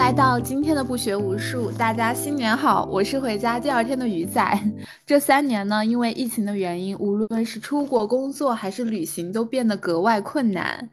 来到今天的不学无术，大家新年好！我是回家第二天的鱼仔。这三年呢，因为疫情的原因，无论是出国工作还是旅行，都变得格外困难。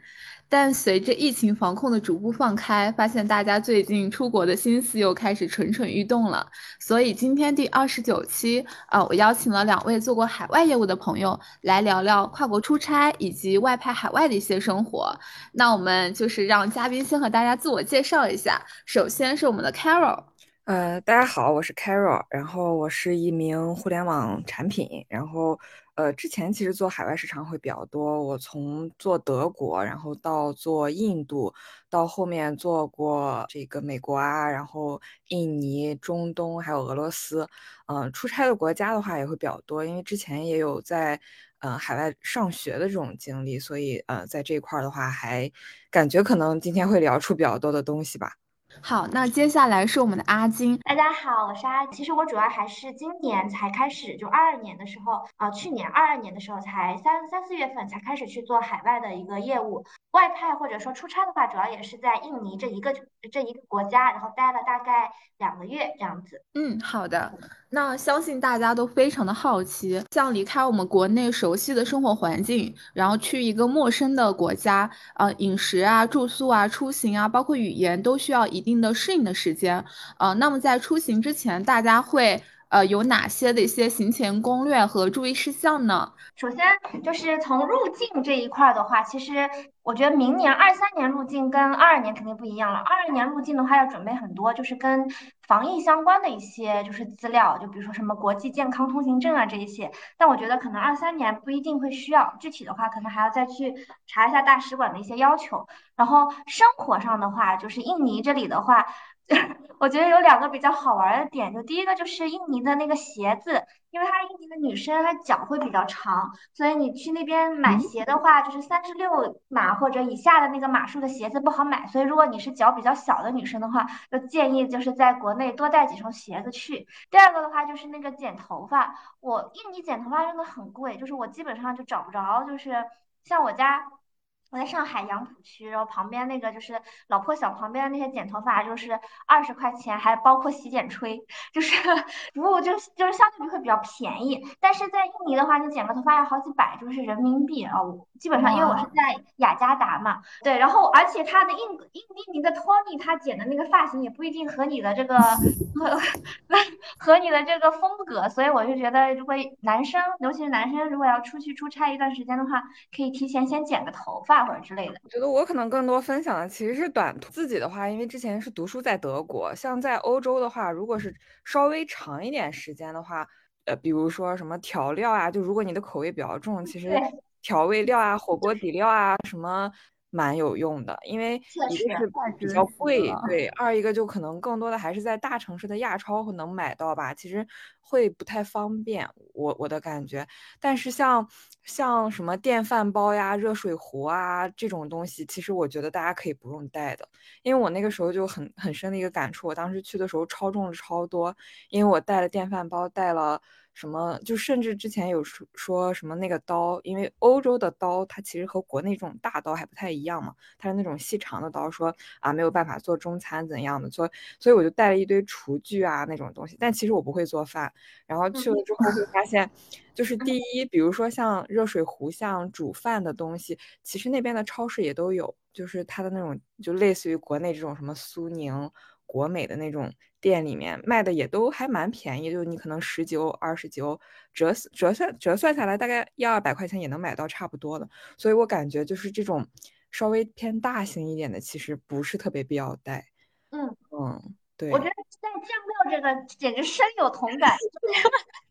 但随着疫情防控的逐步放开，发现大家最近出国的心思又开始蠢蠢欲动了。所以今天第二十九期，啊，我邀请了两位做过海外业务的朋友来聊聊跨国出差以及外派海外的一些生活。那我们就是让嘉宾先和大家自我介绍一下。首先是我们的 Carol，呃，大家好，我是 Carol，然后我是一名互联网产品，然后。呃，之前其实做海外市场会比较多。我从做德国，然后到做印度，到后面做过这个美国啊，然后印尼、中东还有俄罗斯。嗯，出差的国家的话也会比较多，因为之前也有在呃海外上学的这种经历，所以呃在这一块的话，还感觉可能今天会聊出比较多的东西吧。好，那接下来是我们的阿金。大家好，我是阿。其实我主要还是今年才开始，就二二年的时候啊，去年二二年的时候才三三四月份才开始去做海外的一个业务。外派或者说出差的话，主要也是在印尼这一个这一个国家，然后待了大概两个月这样子。嗯，好的。那相信大家都非常的好奇，像离开我们国内熟悉的生活环境，然后去一个陌生的国家，呃，饮食啊、住宿啊、出行啊，包括语言都需要一一定的适应的时间。呃，那么在出行之前，大家会。呃，有哪些的一些行前攻略和注意事项呢？首先就是从入境这一块的话，其实我觉得明年二三年入境跟二二年肯定不一样了。二二年入境的话要准备很多，就是跟防疫相关的一些就是资料，就比如说什么国际健康通行证啊这一些。但我觉得可能二三年不一定会需要，具体的话可能还要再去查一下大使馆的一些要求。然后生活上的话，就是印尼这里的话。我觉得有两个比较好玩的点，就第一个就是印尼的那个鞋子，因为它印尼的女生她脚会比较长，所以你去那边买鞋的话，就是三十六码或者以下的那个码数的鞋子不好买，所以如果你是脚比较小的女生的话，就建议就是在国内多带几双鞋子去。第二个的话就是那个剪头发，我印尼剪头发真的很贵，就是我基本上就找不着，就是像我家。我在上海杨浦区，然后旁边那个就是老破小旁边的那些剪头发，就是二十块钱，还包括洗剪吹，就是服务就就是相对比会比较便宜。但是在印尼的话，你剪个头发要好几百，就是人民币啊。基本上因为我是在雅加达嘛，对，然后而且他的印印印尼的托尼他剪的那个发型也不一定和你的这个和和你的这个风格，所以我就觉得如果男生，尤其是男生，如果要出去出差一段时间的话，可以提前先剪个头发。或者之类的，我觉得我可能更多分享的其实是短途。自己的话，因为之前是读书在德国，像在欧洲的话，如果是稍微长一点时间的话，呃，比如说什么调料啊，就如果你的口味比较重，其实调味料啊、火锅底料啊什么。蛮有用的，因为一个是比较贵，对；二一个就可能更多的还是在大城市的亚超能买到吧，其实会不太方便，我我的感觉。但是像像什么电饭煲呀、热水壶啊这种东西，其实我觉得大家可以不用带的，因为我那个时候就很很深的一个感触，我当时去的时候超重了超多，因为我带了电饭煲，带了。什么就甚至之前有说说什么那个刀，因为欧洲的刀它其实和国内这种大刀还不太一样嘛，它是那种细长的刀，说啊没有办法做中餐怎样的，所以所以我就带了一堆厨具啊那种东西，但其实我不会做饭，然后去了之后会发现，就是第一，比如说像热水壶、像煮饭的东西，其实那边的超市也都有，就是它的那种就类似于国内这种什么苏宁。国美的那种店里面卖的也都还蛮便宜，就你可能十九、二十九折折算折算下来，大概一二百块钱也能买到差不多的。所以我感觉就是这种稍微偏大型一点的，其实不是特别必要带。嗯嗯，对。我觉得带酱料这个简直深有同感。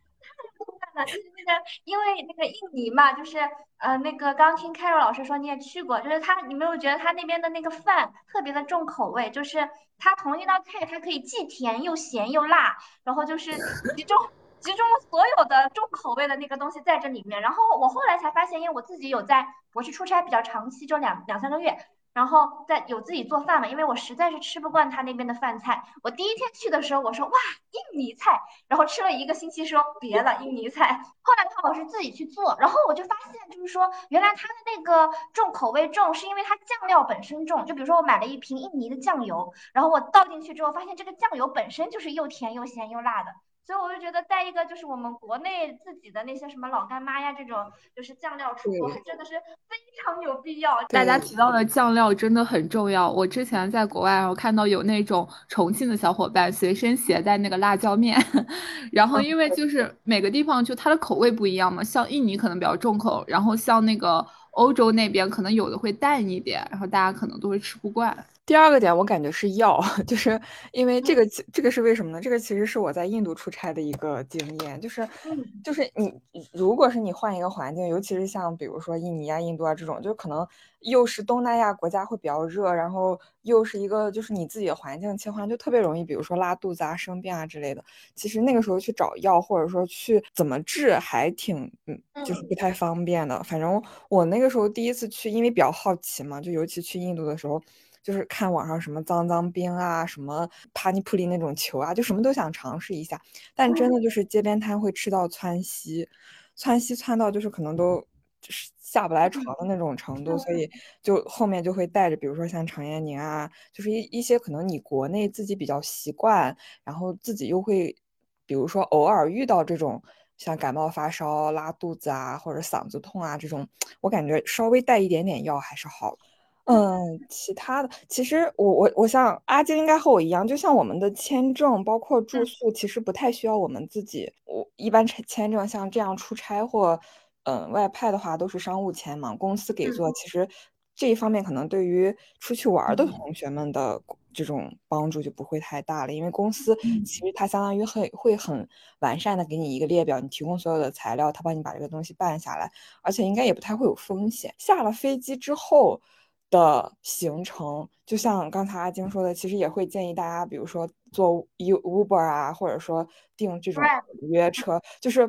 就是那个，因为那个印尼嘛，就是呃，那个刚听 Carol 老师说你也去过，就是他，你没有觉得他那边的那个饭特别的重口味？就是他同一道菜，它可以既甜又咸又辣，然后就是集中集中所有的重口味的那个东西在这里面。然后我后来才发现，因为我自己有在，我去出差比较长期，就两两三个月。然后再有自己做饭嘛，因为我实在是吃不惯他那边的饭菜。我第一天去的时候，我说哇，印尼菜，然后吃了一个星期，说别了，印尼菜。后来看我是自己去做，然后我就发现，就是说原来他的那个重口味重，是因为它酱料本身重。就比如说我买了一瓶印尼的酱油，然后我倒进去之后，发现这个酱油本身就是又甜又咸又辣的。所以我就觉得带一个就是我们国内自己的那些什么老干妈呀，这种就是酱料出口，真的是非常有必要。大家提到的酱料真的很重要。我之前在国外，我看到有那种重庆的小伙伴随身携带那个辣椒面，然后因为就是每个地方就它的口味不一样嘛，像印尼可能比较重口，然后像那个欧洲那边可能有的会淡一点，然后大家可能都会吃不惯。第二个点，我感觉是药，就是因为这个，这个是为什么呢？这个其实是我在印度出差的一个经验，就是，就是你如果是你换一个环境，尤其是像比如说印尼啊、印度啊这种，就可能又是东南亚国家会比较热，然后又是一个就是你自己的环境切换，就特别容易，比如说拉肚子啊、生病啊之类的。其实那个时候去找药或者说去怎么治，还挺嗯，就是不太方便的。反正我那个时候第一次去，因为比较好奇嘛，就尤其去印度的时候。就是看网上什么脏脏冰啊，什么帕尼普里那种球啊，就什么都想尝试一下。但真的就是街边摊会吃到窜稀，窜稀窜到就是可能都就是下不来床的那种程度，所以就后面就会带着，比如说像常延宁啊，就是一一些可能你国内自己比较习惯，然后自己又会，比如说偶尔遇到这种像感冒发烧、拉肚子啊，或者嗓子痛啊这种，我感觉稍微带一点点药还是好。嗯，其他的其实我我我像阿金应该和我一样，就像我们的签证包括住宿，其实不太需要我们自己。我一般签签证像这样出差或嗯外派的话，都是商务签嘛，公司给做。其实这一方面可能对于出去玩的同学们的这种帮助就不会太大了，因为公司其实它相当于很会很完善的给你一个列表，你提供所有的材料，他帮你把这个东西办下来，而且应该也不太会有风险。下了飞机之后。的行程，就像刚才阿晶说的，其实也会建议大家，比如说坐 U Uber 啊，或者说订这种约车，就是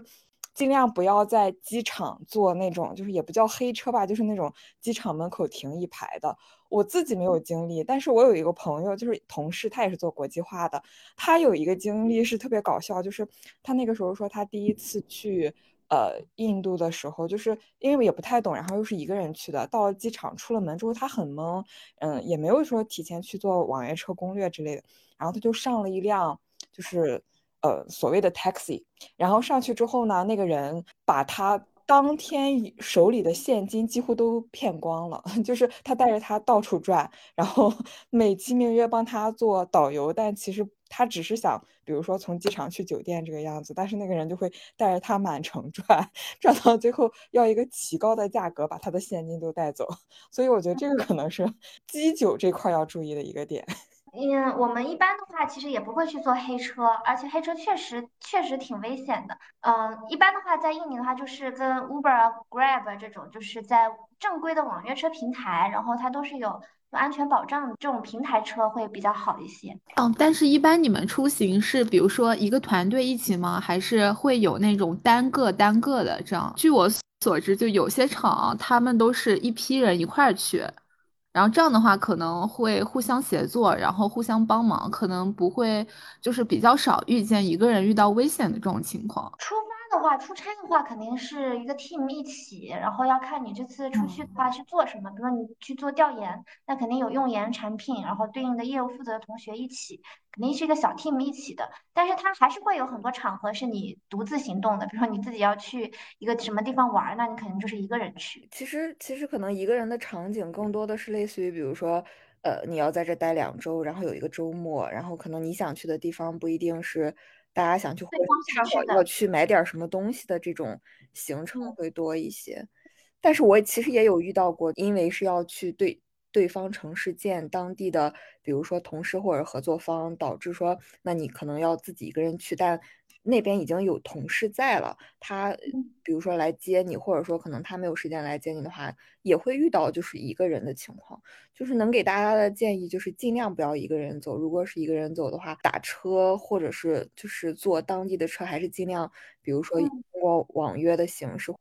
尽量不要在机场坐那种，就是也不叫黑车吧，就是那种机场门口停一排的。我自己没有经历，但是我有一个朋友，就是同事，他也是做国际化的，他有一个经历是特别搞笑，就是他那个时候说他第一次去。呃，印度的时候，就是因为也不太懂，然后又是一个人去的。到了机场，出了门之后，他很懵，嗯，也没有说提前去做网约车攻略之类的。然后他就上了一辆，就是呃所谓的 taxi。然后上去之后呢，那个人把他当天手里的现金几乎都骗光了，就是他带着他到处转，然后美其名曰帮他做导游，但其实。他只是想，比如说从机场去酒店这个样子，但是那个人就会带着他满城转，转到最后要一个奇高的价格把他的现金都带走。所以我觉得这个可能是基酒这块要注意的一个点。嗯，我们一般的话其实也不会去坐黑车，而且黑车确实确实挺危险的。嗯，一般的话在印尼的话就是跟 Uber、Grab 这种，就是在正规的网约车平台，然后它都是有。安全保障这种平台车会比较好一些。嗯，但是，一般你们出行是比如说一个团队一起吗？还是会有那种单个单个的这样？据我所知，就有些厂他们都是一批人一块儿去，然后这样的话可能会互相协作，然后互相帮忙，可能不会就是比较少遇见一个人遇到危险的这种情况。出的话，出差的话肯定是一个 team 一起，然后要看你这次出去的话是做什么。比如说你去做调研，那肯定有用研产品，然后对应的业务负责的同学一起，肯定是一个小 team 一起的。但是它还是会有很多场合是你独自行动的，比如说你自己要去一个什么地方玩，那你肯定就是一个人去。其实其实可能一个人的场景更多的是类似于，比如说，呃，你要在这待两周，然后有一个周末，然后可能你想去的地方不一定是。大家想去，恰好要去买点什么东西的这种行程会多一些，但是我其实也有遇到过，因为是要去对对方城市见当地的，比如说同事或者合作方，导致说，那你可能要自己一个人去，但。那边已经有同事在了，他比如说来接你，或者说可能他没有时间来接你的话，也会遇到就是一个人的情况。就是能给大家的建议就是尽量不要一个人走，如果是一个人走的话，打车或者是就是坐当地的车，还是尽量比如说通过网约的形式。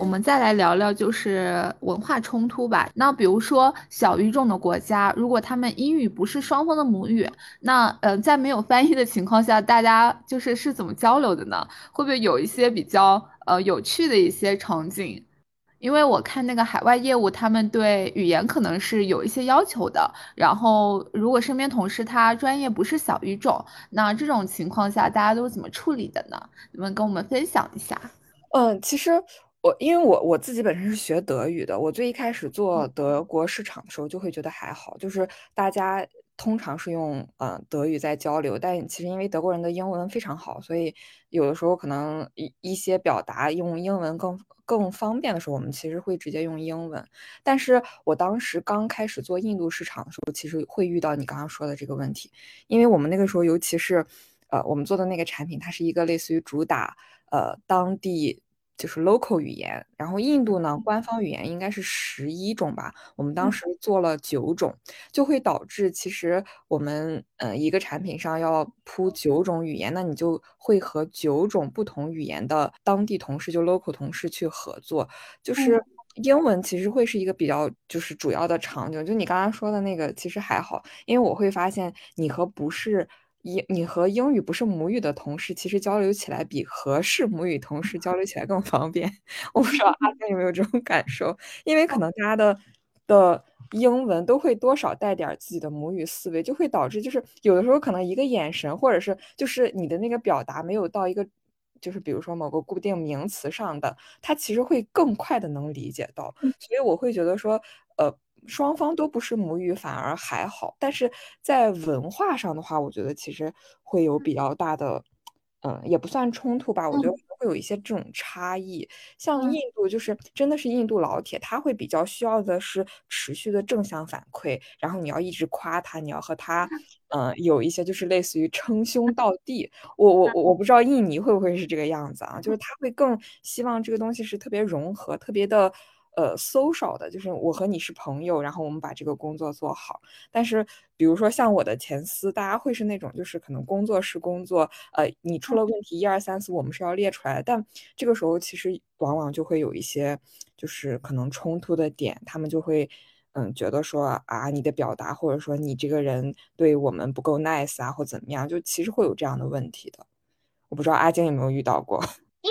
我们再来聊聊就是文化冲突吧。那比如说小语种的国家，如果他们英语不是双方的母语，那呃，在没有翻译的情况下，大家就是是怎么交流的呢？会不会有一些比较呃有趣的一些场景？因为我看那个海外业务，他们对语言可能是有一些要求的。然后，如果身边同事他专业不是小语种，那这种情况下大家都怎么处理的呢？你们跟我们分享一下。嗯，其实我因为我我自己本身是学德语的，我最一开始做德国市场的时候就会觉得还好，就是大家。通常是用呃德语在交流，但其实因为德国人的英文非常好，所以有的时候可能一一些表达用英文更更方便的时候，我们其实会直接用英文。但是我当时刚开始做印度市场的时候，其实会遇到你刚刚说的这个问题，因为我们那个时候尤其是呃我们做的那个产品，它是一个类似于主打呃当地。就是 local 语言，然后印度呢，官方语言应该是十一种吧，我们当时做了九种，就会导致其实我们呃一个产品上要铺九种语言，那你就会和九种不同语言的当地同事，就 local 同事去合作，就是英文其实会是一个比较就是主要的场景，就你刚刚说的那个其实还好，因为我会发现你和不是。英，你和英语不是母语的同事，其实交流起来比和是母语同事交流起来更方便。我不知道阿天有没有这种感受，因为可能大家的的英文都会多少带点自己的母语思维，就会导致就是有的时候可能一个眼神，或者是就是你的那个表达没有到一个，就是比如说某个固定名词上的，他其实会更快的能理解到。所以我会觉得说，呃。双方都不是母语，反而还好。但是在文化上的话，我觉得其实会有比较大的，嗯，也不算冲突吧。我觉得会有一些这种差异。像印度，就是真的是印度老铁，他会比较需要的是持续的正向反馈，然后你要一直夸他，你要和他，嗯，有一些就是类似于称兄道弟。我我我不知道印尼会不会是这个样子啊？就是他会更希望这个东西是特别融合，特别的。呃，social 的，就是我和你是朋友，然后我们把这个工作做好。但是，比如说像我的前司，大家会是那种，就是可能工作是工作，呃，你出了问题，一二三四，我们是要列出来。但这个时候，其实往往就会有一些，就是可能冲突的点，他们就会，嗯，觉得说啊，你的表达，或者说你这个人对我们不够 nice 啊，或怎么样，就其实会有这样的问题的。我不知道阿晶有没有遇到过。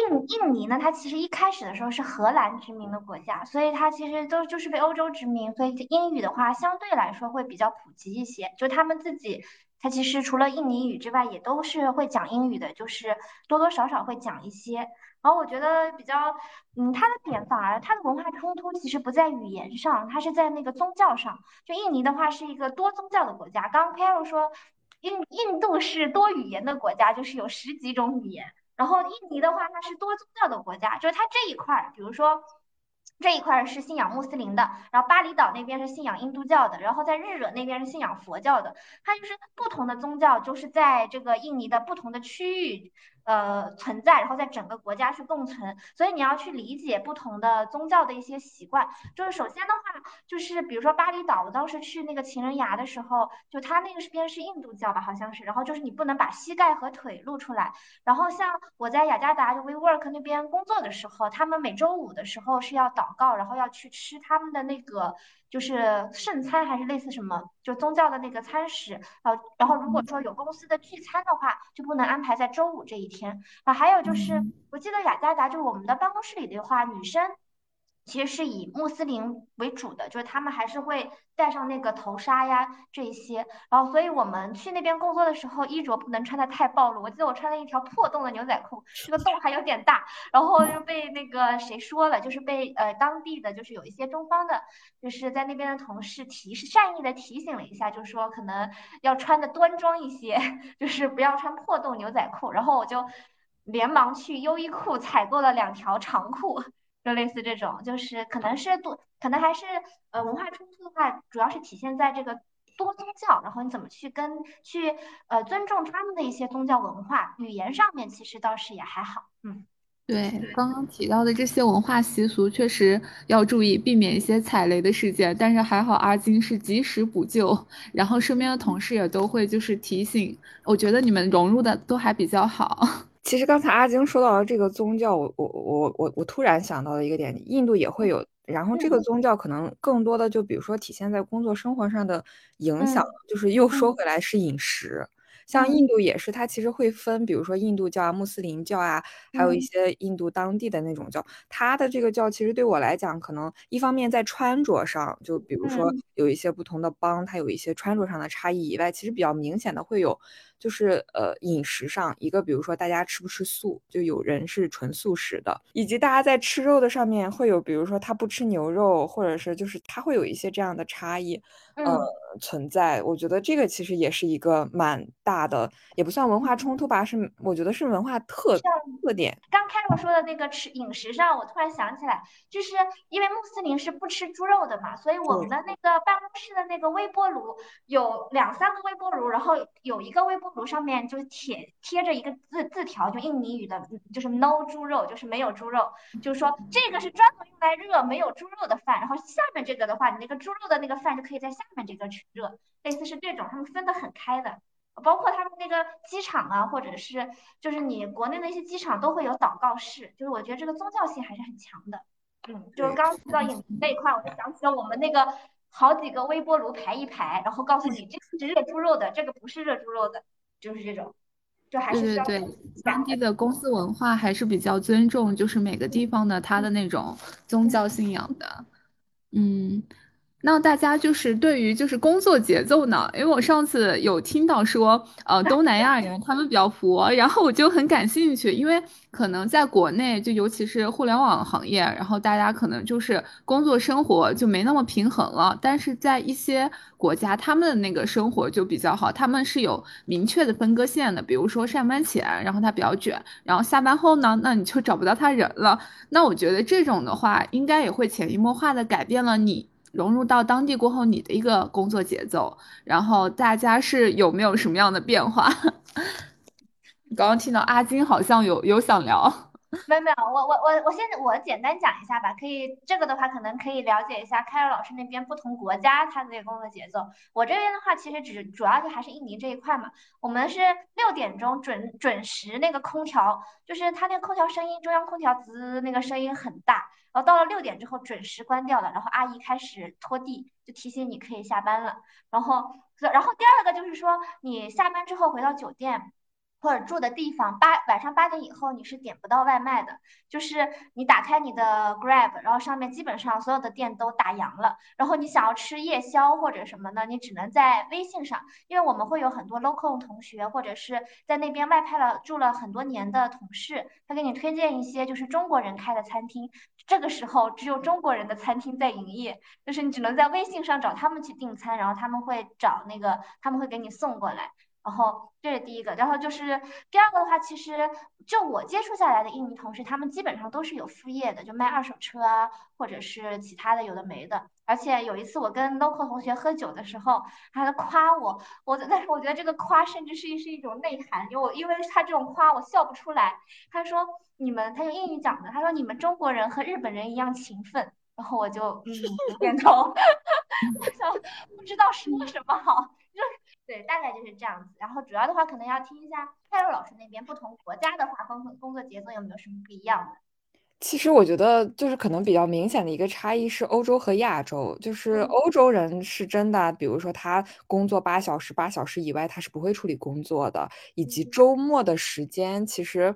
印印尼呢，它其实一开始的时候是荷兰殖民的国家，所以它其实都就是被欧洲殖民，所以英语的话相对来说会比较普及一些。就他们自己，它其实除了印尼语之外，也都是会讲英语的，就是多多少少会讲一些。然后我觉得比较，嗯，它的点反而它的文化冲突其实不在语言上，它是在那个宗教上。就印尼的话是一个多宗教的国家，刚刚 Carol 说印印度是多语言的国家，就是有十几种语言。然后印尼的话，它是多宗教的国家，就是它这一块，比如说这一块是信仰穆斯林的，然后巴厘岛那边是信仰印度教的，然后在日惹那边是信仰佛教的，它就是不同的宗教，就是在这个印尼的不同的区域。呃，存在，然后在整个国家去共存，所以你要去理解不同的宗教的一些习惯。就是首先的话，就是比如说巴厘岛，我当时去那个情人崖的时候，就它那个是边是印度教吧，好像是，然后就是你不能把膝盖和腿露出来。然后像我在雅加达就 WeWork 那边工作的时候，他们每周五的时候是要祷告，然后要去吃他们的那个。就是圣餐还是类似什么，就宗教的那个餐食，呃，然后如果说有公司的聚餐的话，就不能安排在周五这一天啊。还有就是，我记得雅加达就是我们的办公室里的话，女生。其实是以穆斯林为主的，就是他们还是会戴上那个头纱呀这一些，然后所以我们去那边工作的时候，衣着不能穿的太暴露。我记得我穿了一条破洞的牛仔裤，这个洞还有点大，然后就被那个谁说了，就是被呃当地的就是有一些中方的，就是在那边的同事提示善意的提醒了一下，就说可能要穿的端庄一些，就是不要穿破洞牛仔裤。然后我就连忙去优衣库采购了两条长裤。就类似这种，就是可能是多，可能还是呃文化冲突的话，主要是体现在这个多宗教，然后你怎么去跟去呃尊重他们的一些宗教文化，语言上面其实倒是也还好，嗯，对，刚刚提到的这些文化习俗，确实要注意避免一些踩雷的事件，但是还好阿金是及时补救，然后身边的同事也都会就是提醒，我觉得你们融入的都还比较好。其实刚才阿晶说到了这个宗教，我我我我我突然想到了一个点，印度也会有，然后这个宗教可能更多的就比如说体现在工作生活上的影响，就是又说回来是饮食。像印度也是，它其实会分，比如说印度教啊、穆斯林教啊，还有一些印度当地的那种教。它的这个教其实对我来讲，可能一方面在穿着上，就比如说有一些不同的邦，它有一些穿着上的差异以外，其实比较明显的会有，就是呃饮食上，一个比如说大家吃不吃素，就有人是纯素食的，以及大家在吃肉的上面会有，比如说他不吃牛肉，或者是就是他会有一些这样的差异。呃，存在，我觉得这个其实也是一个蛮大的，也不算文化冲突吧，是我觉得是文化特特点。刚开我说的那个吃饮食上，我突然想起来，就是因为穆斯林是不吃猪肉的嘛，所以我们的那个办公室的那个微波炉有两三个微波炉，然后有一个微波炉上面就是贴贴着一个字字条，就印尼语的，就是 no 猪肉，就是没有猪肉，就是说这个是专门用来热没有猪肉的饭，然后下面这个的话，你那个猪肉的那个饭就可以在下。面这个去热，类似是这种，他们分得很开的，包括他们那个机场啊，或者是就是你国内的一些机场都会有祷告室，就是我觉得这个宗教性还是很强的。嗯，就是刚刚提到饮食那一块，我就想起了我们那个好几个微波炉排一排，然后告诉你这个是热猪肉的，这个不是热猪肉的，就是这种，就还是对对对，当地的公司文化还是比较尊重，就是每个地方的它的那种宗教信仰的，嗯。那大家就是对于就是工作节奏呢？因为我上次有听到说，呃，东南亚人他们比较佛，然后我就很感兴趣，因为可能在国内，就尤其是互联网行业，然后大家可能就是工作生活就没那么平衡了。但是在一些国家，他们的那个生活就比较好，他们是有明确的分割线的。比如说上班前，然后他比较卷，然后下班后呢，那你就找不到他人了。那我觉得这种的话，应该也会潜移默化的改变了你。融入到当地过后，你的一个工作节奏，然后大家是有没有什么样的变化？刚刚听到阿金好像有有想聊。没有没有，我我我我先我简单讲一下吧，可以这个的话可能可以了解一下凯尔老师那边不同国家他的这个工作节奏。我这边的话其实只主要就还是印尼这一块嘛，我们是六点钟准准时那个空调，就是它那个空调声音，中央空调滋那个声音很大，然后到了六点之后准时关掉了，然后阿姨开始拖地，就提醒你可以下班了。然后然后第二个就是说你下班之后回到酒店。或者住的地方八晚上八点以后你是点不到外卖的，就是你打开你的 Grab，然后上面基本上所有的店都打烊了，然后你想要吃夜宵或者什么呢，你只能在微信上，因为我们会有很多 local 同学或者是在那边外派了住了很多年的同事，他给你推荐一些就是中国人开的餐厅，这个时候只有中国人的餐厅在营业，就是你只能在微信上找他们去订餐，然后他们会找那个他们会给你送过来。然后这是第一个，然后就是第二个的话，其实就我接触下来的印尼同事，他们基本上都是有副业的，就卖二手车啊，或者是其他的有的没的。而且有一次我跟 local 同学喝酒的时候，他夸我，我但是我觉得这个夸甚至是是一种内涵，因为我因为他这种夸我笑不出来。他说你们，他用英语讲的，他说你们中国人和日本人一样勤奋。然后我就嗯点头，我想不知道说什么好，就。对，大概就是这样子。然后主要的话，可能要听一下泰若老师那边不同国家的话，工作工作节奏有没有什么不一样的？其实我觉得，就是可能比较明显的一个差异是欧洲和亚洲。就是欧洲人是真的，比如说他工作八小时，八小时以外他是不会处理工作的，以及周末的时间，其实。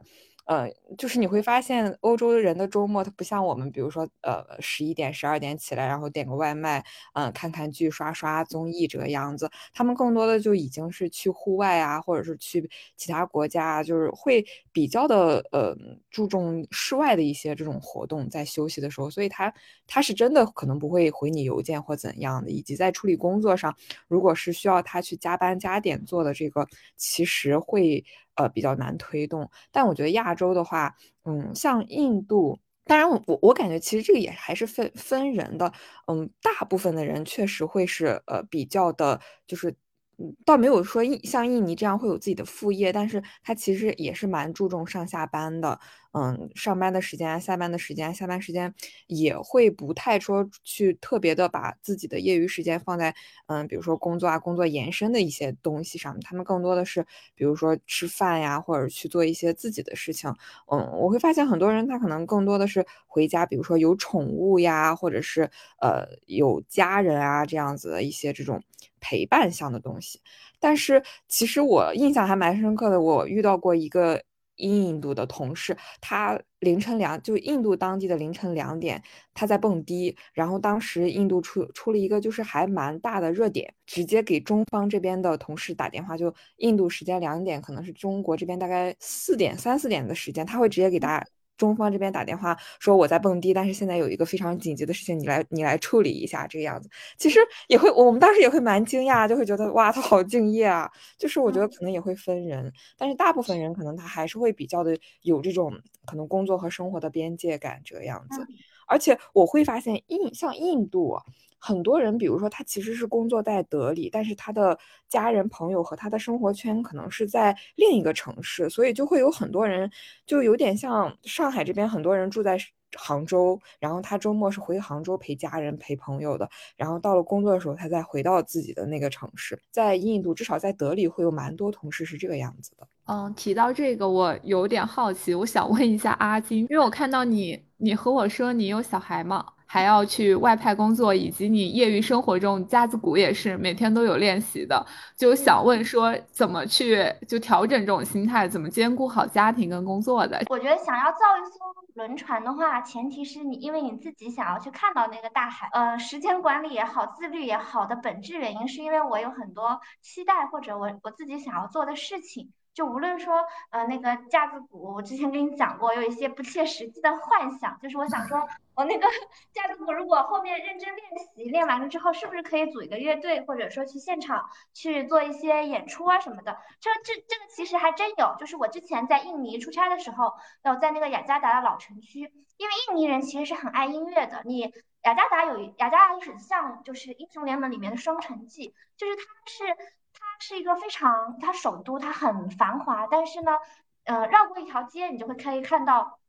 呃，就是你会发现，欧洲人的周末，他不像我们，比如说，呃，十一点、十二点起来，然后点个外卖，嗯，看看剧、刷刷综艺这个样子。他们更多的就已经是去户外啊，或者是去其他国家，就是会比较的，呃，注重室外的一些这种活动，在休息的时候。所以他他是真的可能不会回你邮件或怎样的，以及在处理工作上，如果是需要他去加班加点做的这个，其实会。呃，比较难推动，但我觉得亚洲的话，嗯，像印度，当然我我感觉其实这个也还是分分人的，嗯，大部分的人确实会是呃比较的，就是，嗯，倒没有说印像印尼这样会有自己的副业，但是他其实也是蛮注重上下班的，嗯，上班的时间、下班的时间、下班时间也会不太说去特别的把自己的业余时间放在嗯，比如说工作啊、工作延伸的一些东西上。他们更多的是，比如说吃饭呀，或者去做一些自己的事情。嗯，我会发现很多人他可能更多的是回家，比如说有宠物呀，或者是呃有家人啊这样子的一些这种陪伴项的东西。但是其实我印象还蛮深刻的，我遇到过一个。印度的同事，他凌晨两就印度当地的凌晨两点，他在蹦迪，然后当时印度出出了一个就是还蛮大的热点，直接给中方这边的同事打电话，就印度时间两点，可能是中国这边大概四点三四点的时间，他会直接给大家。中方这边打电话说我在蹦迪，但是现在有一个非常紧急的事情，你来你来处理一下这个样子。其实也会，我们当时也会蛮惊讶，就会觉得哇，他好敬业啊。就是我觉得可能也会分人，但是大部分人可能他还是会比较的有这种可能工作和生活的边界感这个样子。而且我会发现印像印度。很多人，比如说他其实是工作在德里，但是他的家人朋友和他的生活圈可能是在另一个城市，所以就会有很多人，就有点像上海这边很多人住在杭州，然后他周末是回杭州陪家人陪朋友的，然后到了工作的时候他再回到自己的那个城市。在印度，至少在德里会有蛮多同事是这个样子的。嗯，提到这个我有点好奇，我想问一下阿金，因为我看到你，你和我说你有小孩嘛？还要去外派工作，以及你业余生活中架子鼓也是每天都有练习的，就想问说怎么去就调整这种心态，怎么兼顾好家庭跟工作的？我觉得想要造一艘轮船的话，前提是你因为你自己想要去看到那个大海，呃，时间管理也好，自律也好的本质原因是因为我有很多期待或者我我自己想要做的事情。就无论说，呃，那个架子鼓，我之前跟你讲过，有一些不切实际的幻想，就是我想说，我那个 架子鼓如果后面认真练习，练完了之后，是不是可以组一个乐队，或者说去现场去做一些演出啊什么的？这这这个其实还真有，就是我之前在印尼出差的时候，有在那个雅加达的老城区，因为印尼人其实是很爱音乐的，你雅加达有雅加达很像就是英雄联盟里面的双城记，就是它是。是一个非常，它首都，它很繁华，但是呢，呃，绕过一条街，你就会可以看到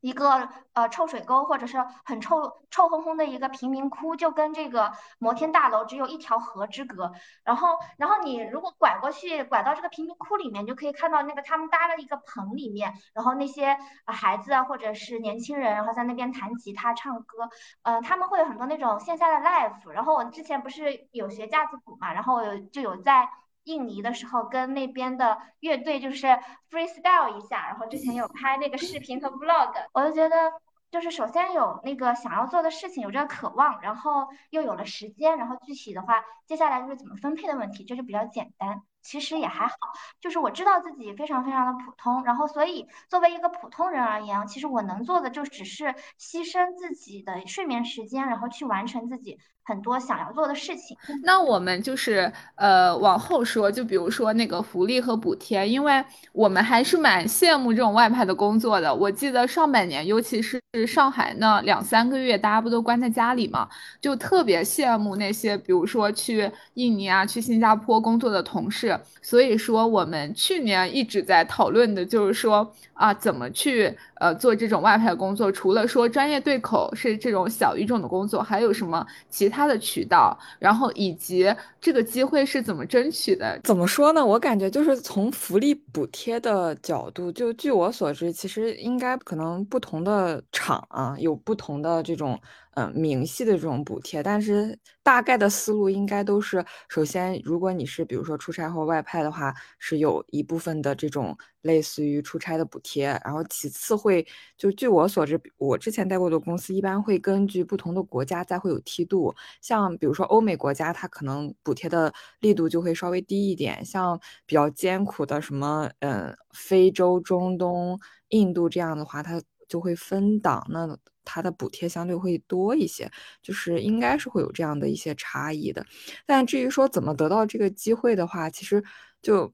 一个呃臭水沟，或者是很臭臭烘烘的一个贫民窟，就跟这个摩天大楼只有一条河之隔。然后，然后你如果拐过去，拐到这个贫民窟里面，就可以看到那个他们搭了一个棚里面，然后那些孩子啊，或者是年轻人，然后在那边弹吉他、唱歌，呃，他们会有很多那种线下的 live。然后我之前不是有学架子鼓嘛，然后就有在。印尼的时候跟那边的乐队就是 freestyle 一下，然后之前有拍那个视频和 vlog，我就觉得就是首先有那个想要做的事情，有这个渴望，然后又有了时间，然后具体的话，接下来就是怎么分配的问题，这就比较简单。其实也还好，就是我知道自己非常非常的普通，然后所以作为一个普通人而言，其实我能做的就只是牺牲自己的睡眠时间，然后去完成自己很多想要做的事情。那我们就是呃往后说，就比如说那个福利和补贴，因为我们还是蛮羡慕这种外派的工作的。我记得上半年，尤其是上海那两三个月，大家不都关在家里嘛，就特别羡慕那些比如说去印尼啊、去新加坡工作的同事。所以说，我们去年一直在讨论的就是说啊，怎么去呃做这种外派工作？除了说专业对口是这种小语种的工作，还有什么其他的渠道？然后以及这个机会是怎么争取的？怎么说呢？我感觉就是从福利补贴的角度，就据我所知，其实应该可能不同的厂啊有不同的这种。嗯，明细的这种补贴，但是大概的思路应该都是：首先，如果你是比如说出差或外派的话，是有一部分的这种类似于出差的补贴。然后其次会，就据我所知，我之前待过的公司一般会根据不同的国家再会有梯度。像比如说欧美国家，它可能补贴的力度就会稍微低一点。像比较艰苦的什么，嗯，非洲、中东、印度这样的话，它就会分档。那它的补贴相对会多一些，就是应该是会有这样的一些差异的。但至于说怎么得到这个机会的话，其实就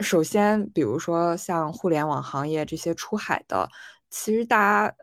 首先，比如说像互联网行业这些出海的，其实大家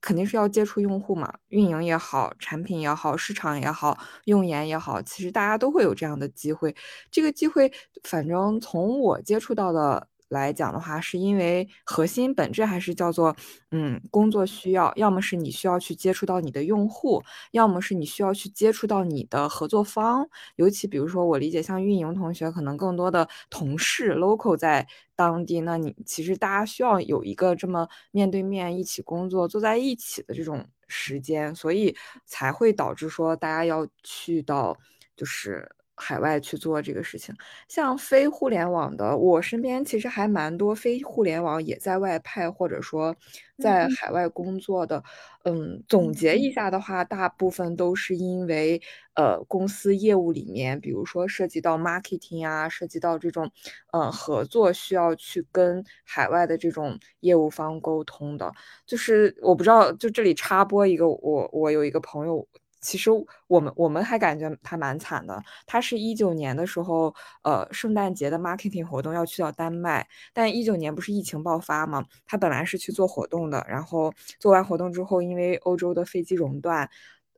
肯定是要接触用户嘛，运营也好，产品也好，市场也好，用研也好，其实大家都会有这样的机会。这个机会，反正从我接触到的。来讲的话，是因为核心本质还是叫做，嗯，工作需要，要么是你需要去接触到你的用户，要么是你需要去接触到你的合作方。尤其比如说，我理解像运营同学，可能更多的同事 local 在当地，那你其实大家需要有一个这么面对面一起工作、坐在一起的这种时间，所以才会导致说大家要去到就是。海外去做这个事情，像非互联网的，我身边其实还蛮多非互联网也在外派或者说在海外工作的。嗯，总结一下的话，大部分都是因为呃公司业务里面，比如说涉及到 marketing 啊，涉及到这种呃合作需要去跟海外的这种业务方沟通的。就是我不知道，就这里插播一个，我我有一个朋友。其实我们我们还感觉他蛮惨的。他是一九年的时候，呃，圣诞节的 marketing 活动要去到丹麦，但一九年不是疫情爆发嘛？他本来是去做活动的，然后做完活动之后，因为欧洲的飞机熔断，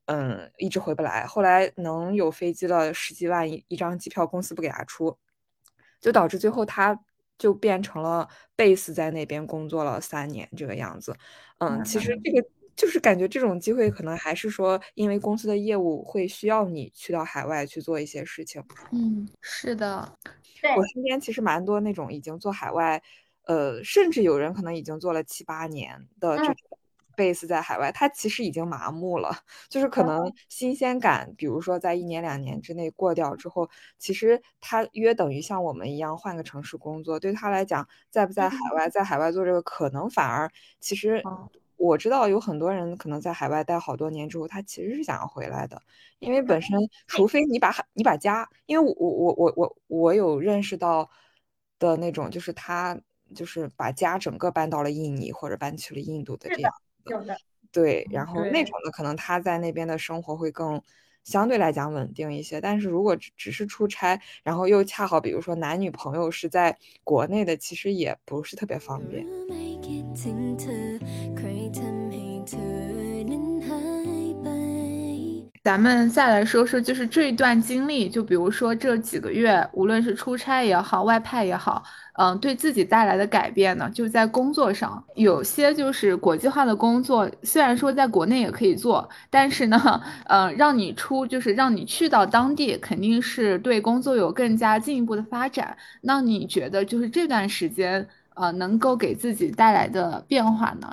嗯，一直回不来。后来能有飞机了，十几万一一张机票，公司不给他出，就导致最后他就变成了 base 在那边工作了三年这个样子。嗯，其实这个。就是感觉这种机会可能还是说，因为公司的业务会需要你去到海外去做一些事情。嗯，是的，我身边其实蛮多那种已经做海外，呃，甚至有人可能已经做了七八年的这种 base 在海外，他其实已经麻木了，就是可能新鲜感，比如说在一年两年之内过掉之后，其实他约等于像我们一样换个城市工作，对他来讲，在不在海外，在海外做这个可能反而其实。我知道有很多人可能在海外待好多年之后，他其实是想要回来的，因为本身除非你把你把家，因为我我我我我有认识到的那种，就是他就是把家整个搬到了印尼或者搬去了印度的这样的，对，然后那种。的可能他在那边的生活会更相对来讲稳定一些，但是如果只是出差，然后又恰好比如说男女朋友是在国内的，其实也不是特别方便。咱们再来说说，就是这一段经历，就比如说这几个月，无论是出差也好，外派也好，嗯，对自己带来的改变呢，就在工作上，有些就是国际化的工作，虽然说在国内也可以做，但是呢，嗯，让你出，就是让你去到当地，肯定是对工作有更加进一步的发展。那你觉得，就是这段时间，呃，能够给自己带来的变化呢？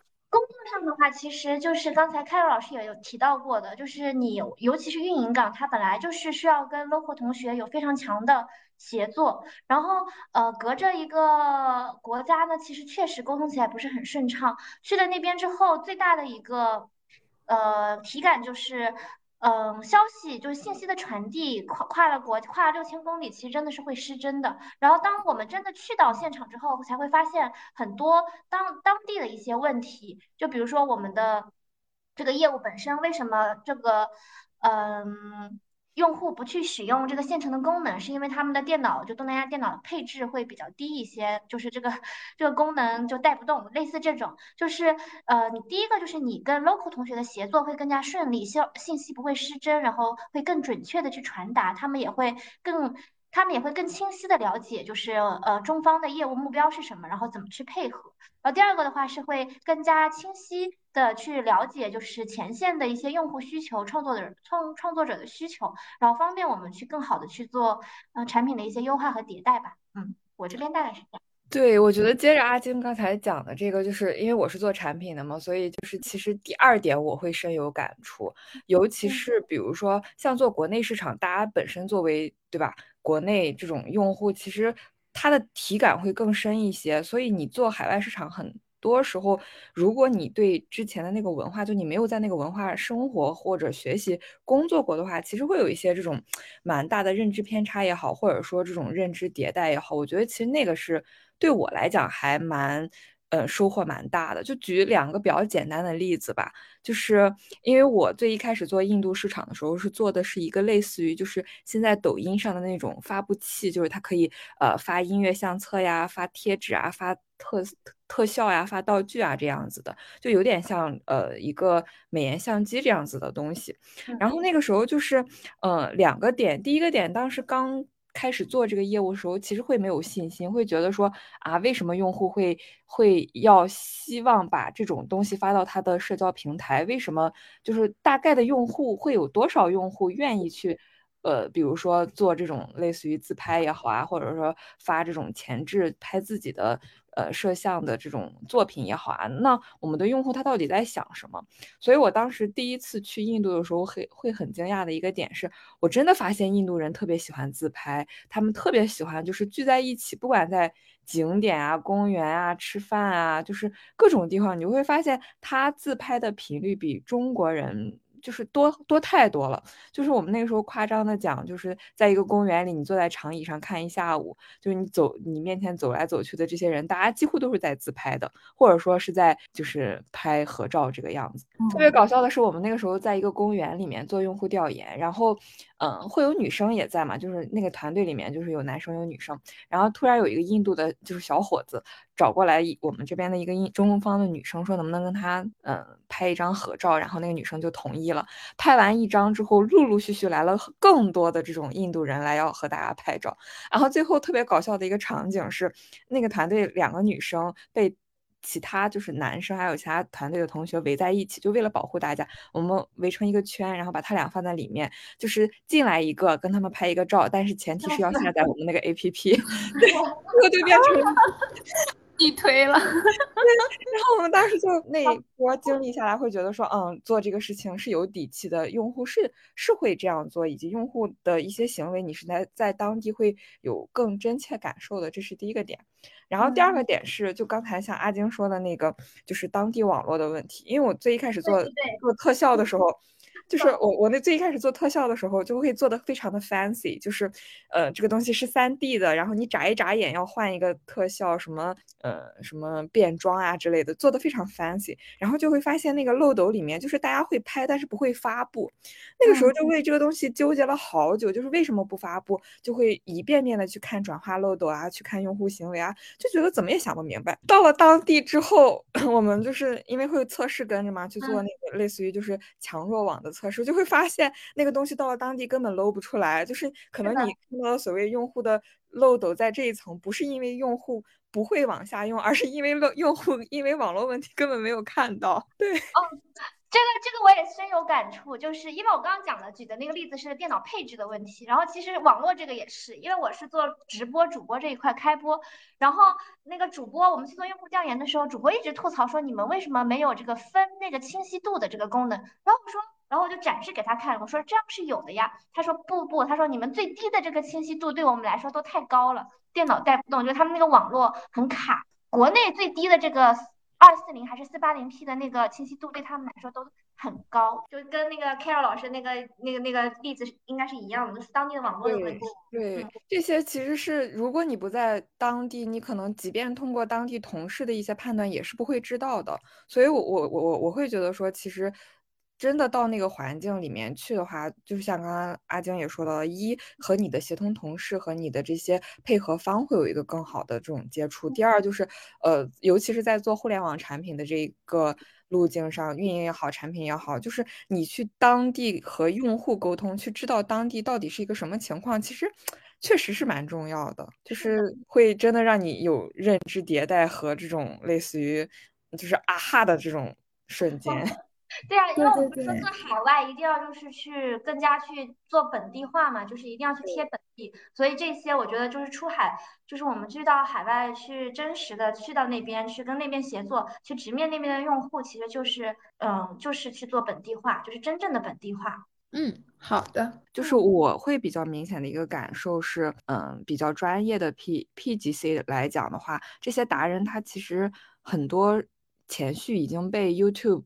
上的话，其实就是刚才凯瑞老师也有提到过的，就是你尤其是运营岗，它本来就是需要跟 local 同学有非常强的协作，然后呃，隔着一个国家呢，其实确实沟通起来不是很顺畅。去了那边之后，最大的一个呃体感就是。嗯，消息就是信息的传递，跨跨了国，跨了六千公里，其实真的是会失真的。然后，当我们真的去到现场之后，才会发现很多当当地的一些问题，就比如说我们的这个业务本身，为什么这个，嗯。用户不去使用这个现成的功能，是因为他们的电脑就东南亚电脑的配置会比较低一些，就是这个这个功能就带不动。类似这种，就是呃，你第一个就是你跟 local 同学的协作会更加顺利，消信息不会失真，然后会更准确的去传达，他们也会更。他们也会更清晰的了解，就是呃中方的业务目标是什么，然后怎么去配合。然后第二个的话是会更加清晰的去了解，就是前线的一些用户需求、创作的创创作者的需求，然后方便我们去更好的去做呃产品的一些优化和迭代吧。嗯，我这边大概是这样。对，我觉得接着阿金刚才讲的这个，就是因为我是做产品的嘛，所以就是其实第二点我会深有感触，尤其是比如说像做国内市场，大家本身作为对吧？国内这种用户其实他的体感会更深一些，所以你做海外市场，很多时候如果你对之前的那个文化，就你没有在那个文化生活或者学习工作过的话，其实会有一些这种蛮大的认知偏差也好，或者说这种认知迭代也好，我觉得其实那个是对我来讲还蛮。呃，收获蛮大的。就举两个比较简单的例子吧，就是因为我最一开始做印度市场的时候，是做的是一个类似于就是现在抖音上的那种发布器，就是它可以呃发音乐相册呀、发贴纸啊、发特特效呀、发道具啊这样子的，就有点像呃一个美颜相机这样子的东西。然后那个时候就是呃两个点，第一个点当时刚。开始做这个业务的时候，其实会没有信心，会觉得说啊，为什么用户会会要希望把这种东西发到他的社交平台？为什么就是大概的用户会有多少用户愿意去？呃，比如说做这种类似于自拍也好啊，或者说发这种前置拍自己的呃摄像的这种作品也好啊，那我们的用户他到底在想什么？所以我当时第一次去印度的时候，会会很惊讶的一个点是，我真的发现印度人特别喜欢自拍，他们特别喜欢就是聚在一起，不管在景点啊、公园啊、吃饭啊，就是各种地方，你会发现他自拍的频率比中国人。就是多多太多了，就是我们那个时候夸张的讲，就是在一个公园里，你坐在长椅上看一下午，就是你走你面前走来走去的这些人，大家几乎都是在自拍的，或者说是在就是拍合照这个样子。特别搞笑的是，我们那个时候在一个公园里面做用户调研，然后嗯，会有女生也在嘛，就是那个团队里面就是有男生有女生，然后突然有一个印度的，就是小伙子找过来，我们这边的一个印中方的女生说能不能跟他嗯拍一张合照，然后那个女生就同意。了，拍完一张之后，陆陆续续来了更多的这种印度人来要和大家拍照。然后最后特别搞笑的一个场景是，那个团队两个女生被其他就是男生还有其他团队的同学围在一起，就为了保护大家，我们围成一个圈，然后把他俩放在里面，就是进来一个跟他们拍一个照，但是前提是要下载我们那个 APP，对，我就变成。地推了，然后我们当时就那一波经历下来，会觉得说，嗯，做这个事情是有底气的，用户是是会这样做，以及用户的一些行为，你是在在当地会有更真切感受的，这是第一个点。然后第二个点是，就刚才像阿晶说的那个，就是当地网络的问题，因为我最一开始做做特效的时候。就是我我那最一开始做特效的时候，就会做的非常的 fancy，就是，呃，这个东西是三 D 的，然后你眨一眨眼要换一个特效，什么呃什么变装啊之类的，做的非常 fancy，然后就会发现那个漏斗里面，就是大家会拍，但是不会发布，那个时候就为这个东西纠结了好久，就是为什么不发布，就会一遍遍的去看转化漏斗啊，去看用户行为啊，就觉得怎么也想不明白。到了当地之后，我们就是因为会测试跟着嘛，去做那个类似于就是强弱网的。测试就会发现那个东西到了当地根本搂不出来，就是可能你看到所谓用户的漏斗在这一层，不是因为用户不会往下用，而是因为漏用户因为网络问题根本没有看到。对，哦，这个这个我也深有感触，就是因为我刚刚讲的举的那个例子是电脑配置的问题，然后其实网络这个也是，因为我是做直播主播这一块开播，然后那个主播我们去做用户调研的时候，主播一直吐槽说你们为什么没有这个分那个清晰度的这个功能，然后我说。然后我就展示给他看，我说这样是有的呀。他说不不，他说你们最低的这个清晰度对我们来说都太高了，电脑带不动，就是他们那个网络很卡。国内最低的这个二四零还是四八零 P 的那个清晰度对他们来说都很高，就跟那个 Carol 老师那个那个那个例子应该是一样的，就是当地的网络有问题。对，这些其实是如果你不在当地，你可能即便通过当地同事的一些判断也是不会知道的。所以，我我我我我会觉得说，其实。真的到那个环境里面去的话，就是像刚刚阿晶也说到了，一和你的协同同事和你的这些配合方会有一个更好的这种接触。第二就是，呃，尤其是在做互联网产品的这个路径上，运营也好，产品也好，就是你去当地和用户沟通，去知道当地到底是一个什么情况，其实确实是蛮重要的，就是会真的让你有认知迭代和这种类似于就是啊哈的这种瞬间。对啊，因为我们说做海外一定要就是去更加去做本地化嘛，就是一定要去贴本地，所以这些我觉得就是出海，就是我们去到海外去真实的去到那边去跟那边协作，去直面那边的用户，其实就是嗯，就是去做本地化，就是真正的本地化。嗯，好的，就是我会比较明显的一个感受是，嗯，比较专业的 P P G C 来讲的话，这些达人他其实很多前序已经被 YouTube。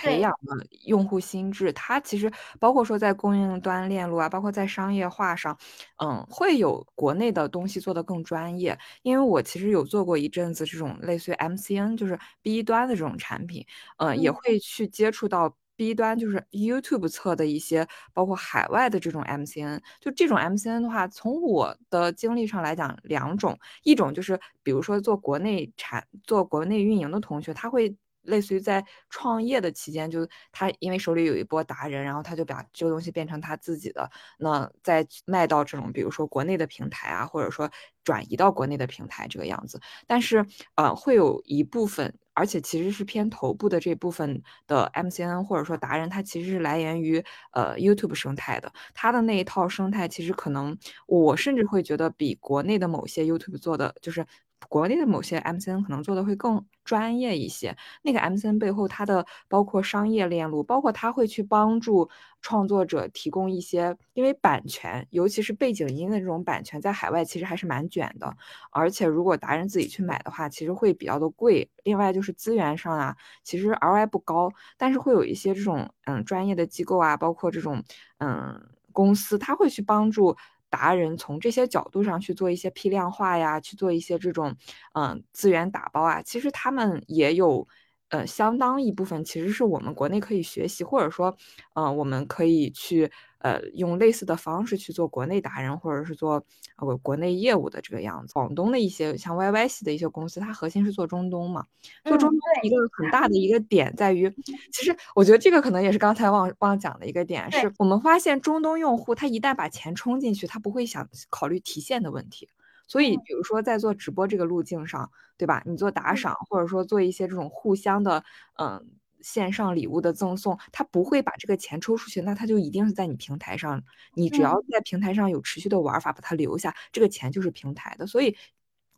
培养的用户心智，它其实包括说在供应端链路啊，包括在商业化上，嗯，会有国内的东西做得更专业。因为我其实有做过一阵子这种类似于 MCN，就是 B 端的这种产品，嗯，也会去接触到 B 端，就是 YouTube 侧的一些，包括海外的这种 MCN。就这种 MCN 的话，从我的经历上来讲，两种，一种就是比如说做国内产、做国内运营的同学，他会。类似于在创业的期间，就他因为手里有一波达人，然后他就把这个东西变成他自己的，那再卖到这种比如说国内的平台啊，或者说转移到国内的平台这个样子。但是呃，会有一部分。而且其实是偏头部的这部分的 MCN 或者说达人，他其实是来源于呃 YouTube 生态的，他的那一套生态其实可能我甚至会觉得比国内的某些 YouTube 做的就是。国内的某些 MCN 可能做的会更专业一些。那个 MCN 背后，它的包括商业链路，包括他会去帮助创作者提供一些，因为版权，尤其是背景音的这种版权，在海外其实还是蛮卷的。而且如果达人自己去买的话，其实会比较的贵。另外就是资源上啊，其实 ROI 不高，但是会有一些这种嗯专业的机构啊，包括这种嗯公司，他会去帮助。达人从这些角度上去做一些批量化呀，去做一些这种嗯资源打包啊，其实他们也有呃相当一部分其实是我们国内可以学习，或者说嗯我们可以去。呃，用类似的方式去做国内达人，或者是做呃国内业务的这个样子。广东的一些像 YY 系的一些公司，它核心是做中东嘛。做中东一个很大的一个点在于，其实我觉得这个可能也是刚才忘忘讲的一个点，是我们发现中东用户他一旦把钱充进去，他不会想考虑提现的问题。所以，比如说在做直播这个路径上，对吧？你做打赏，或者说做一些这种互相的，嗯。线上礼物的赠送，他不会把这个钱抽出去，那他就一定是在你平台上。你只要在平台上有持续的玩法，把它留下，这个钱就是平台的。所以，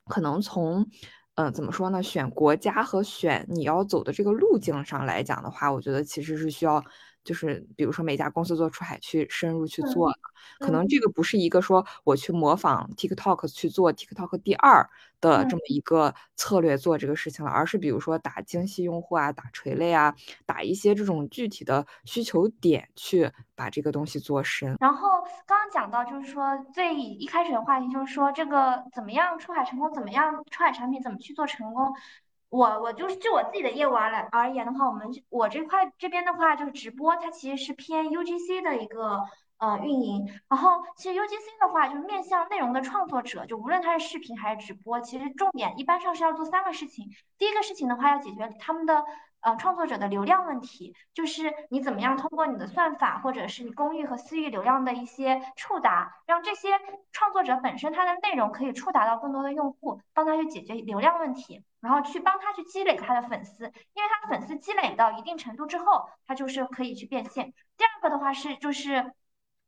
可能从，嗯，怎么说呢？选国家和选你要走的这个路径上来讲的话，我觉得其实是需要。就是比如说每家公司做出海去深入去做，可能这个不是一个说我去模仿 TikTok 去做 TikTok 第二的这么一个策略做这个事情了，而是比如说打精细用户啊，打垂类啊，打一些这种具体的需求点去把这个东西做深。然后刚刚讲到就是说最一开始的话题就是说这个怎么样出海成功，怎么样出海产品怎么去做成功。我我就是就我自己的业务而来而言的话，我们我这块这边的话就是直播，它其实是偏 UGC 的一个呃运营。然后其实 UGC 的话就是面向内容的创作者，就无论他是视频还是直播，其实重点一般上是要做三个事情。第一个事情的话要解决他们的。呃，创作者的流量问题，就是你怎么样通过你的算法，或者是你公域和私域流量的一些触达，让这些创作者本身他的内容可以触达到更多的用户，帮他去解决流量问题，然后去帮他去积累他的粉丝，因为他粉丝积累到一定程度之后，他就是可以去变现。第二个的话是就是。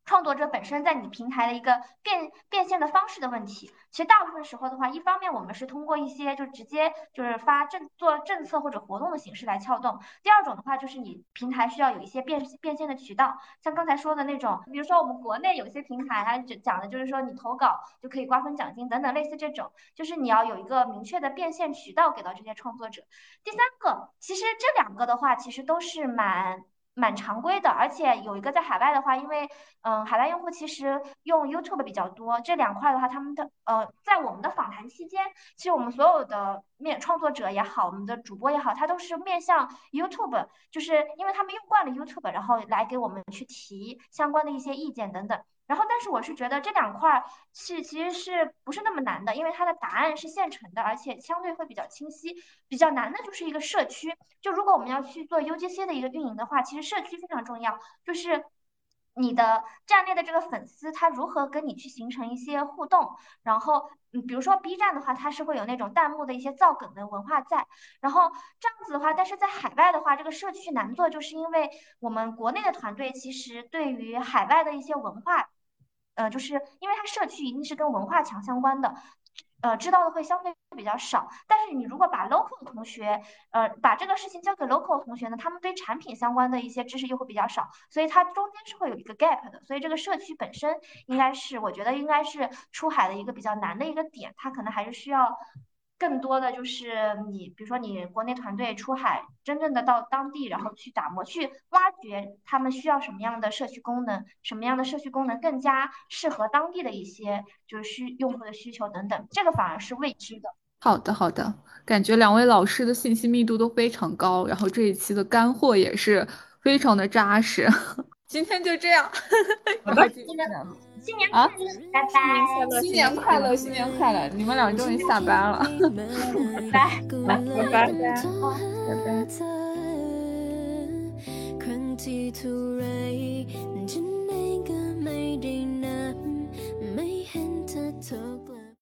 创作者本身在你平台的一个变变现的方式的问题，其实大部分时候的话，一方面我们是通过一些就直接就是发政做政策或者活动的形式来撬动。第二种的话，就是你平台需要有一些变变现的渠道，像刚才说的那种，比如说我们国内有些平台它讲的就是说你投稿就可以瓜分奖金等等类似这种，就是你要有一个明确的变现渠道给到这些创作者。第三个，其实这两个的话，其实都是蛮。蛮常规的，而且有一个在海外的话，因为嗯，海外用户其实用 YouTube 比较多，这两块的话，他们的呃，在我们的访谈期间，其实我们所有的面创作者也好，我们的主播也好，他都是面向 YouTube，就是因为他们用惯了 YouTube，然后来给我们去提相关的一些意见等等。然后，但是我是觉得这两块是其实是不是那么难的，因为它的答案是现成的，而且相对会比较清晰。比较难的就是一个社区，就如果我们要去做 UGC 的一个运营的话，其实社区非常重要，就是你的站内的这个粉丝他如何跟你去形成一些互动。然后，嗯，比如说 B 站的话，它是会有那种弹幕的一些造梗的文化在。然后这样子的话，但是在海外的话，这个社区难做，就是因为我们国内的团队其实对于海外的一些文化。呃，就是因为它社区一定是跟文化强相关的，呃，知道的会相对比较少。但是你如果把 local 的同学，呃，把这个事情交给 local 同学呢，他们对产品相关的一些知识又会比较少，所以它中间是会有一个 gap 的。所以这个社区本身应该是，我觉得应该是出海的一个比较难的一个点，它可能还是需要。更多的就是你，比如说你国内团队出海，真正的到当地，然后去打磨、去挖掘他们需要什么样的社区功能，什么样的社区功能更加适合当地的一些就是需用户的需求等等，这个反而是未知的。好的，好的，感觉两位老师的信息密度都非常高，然后这一期的干货也是非常的扎实。今天就这样，好的，新年快乐，拜拜！新年快乐，新年快乐！你们俩终于下班了，拜拜拜拜拜。拜拜。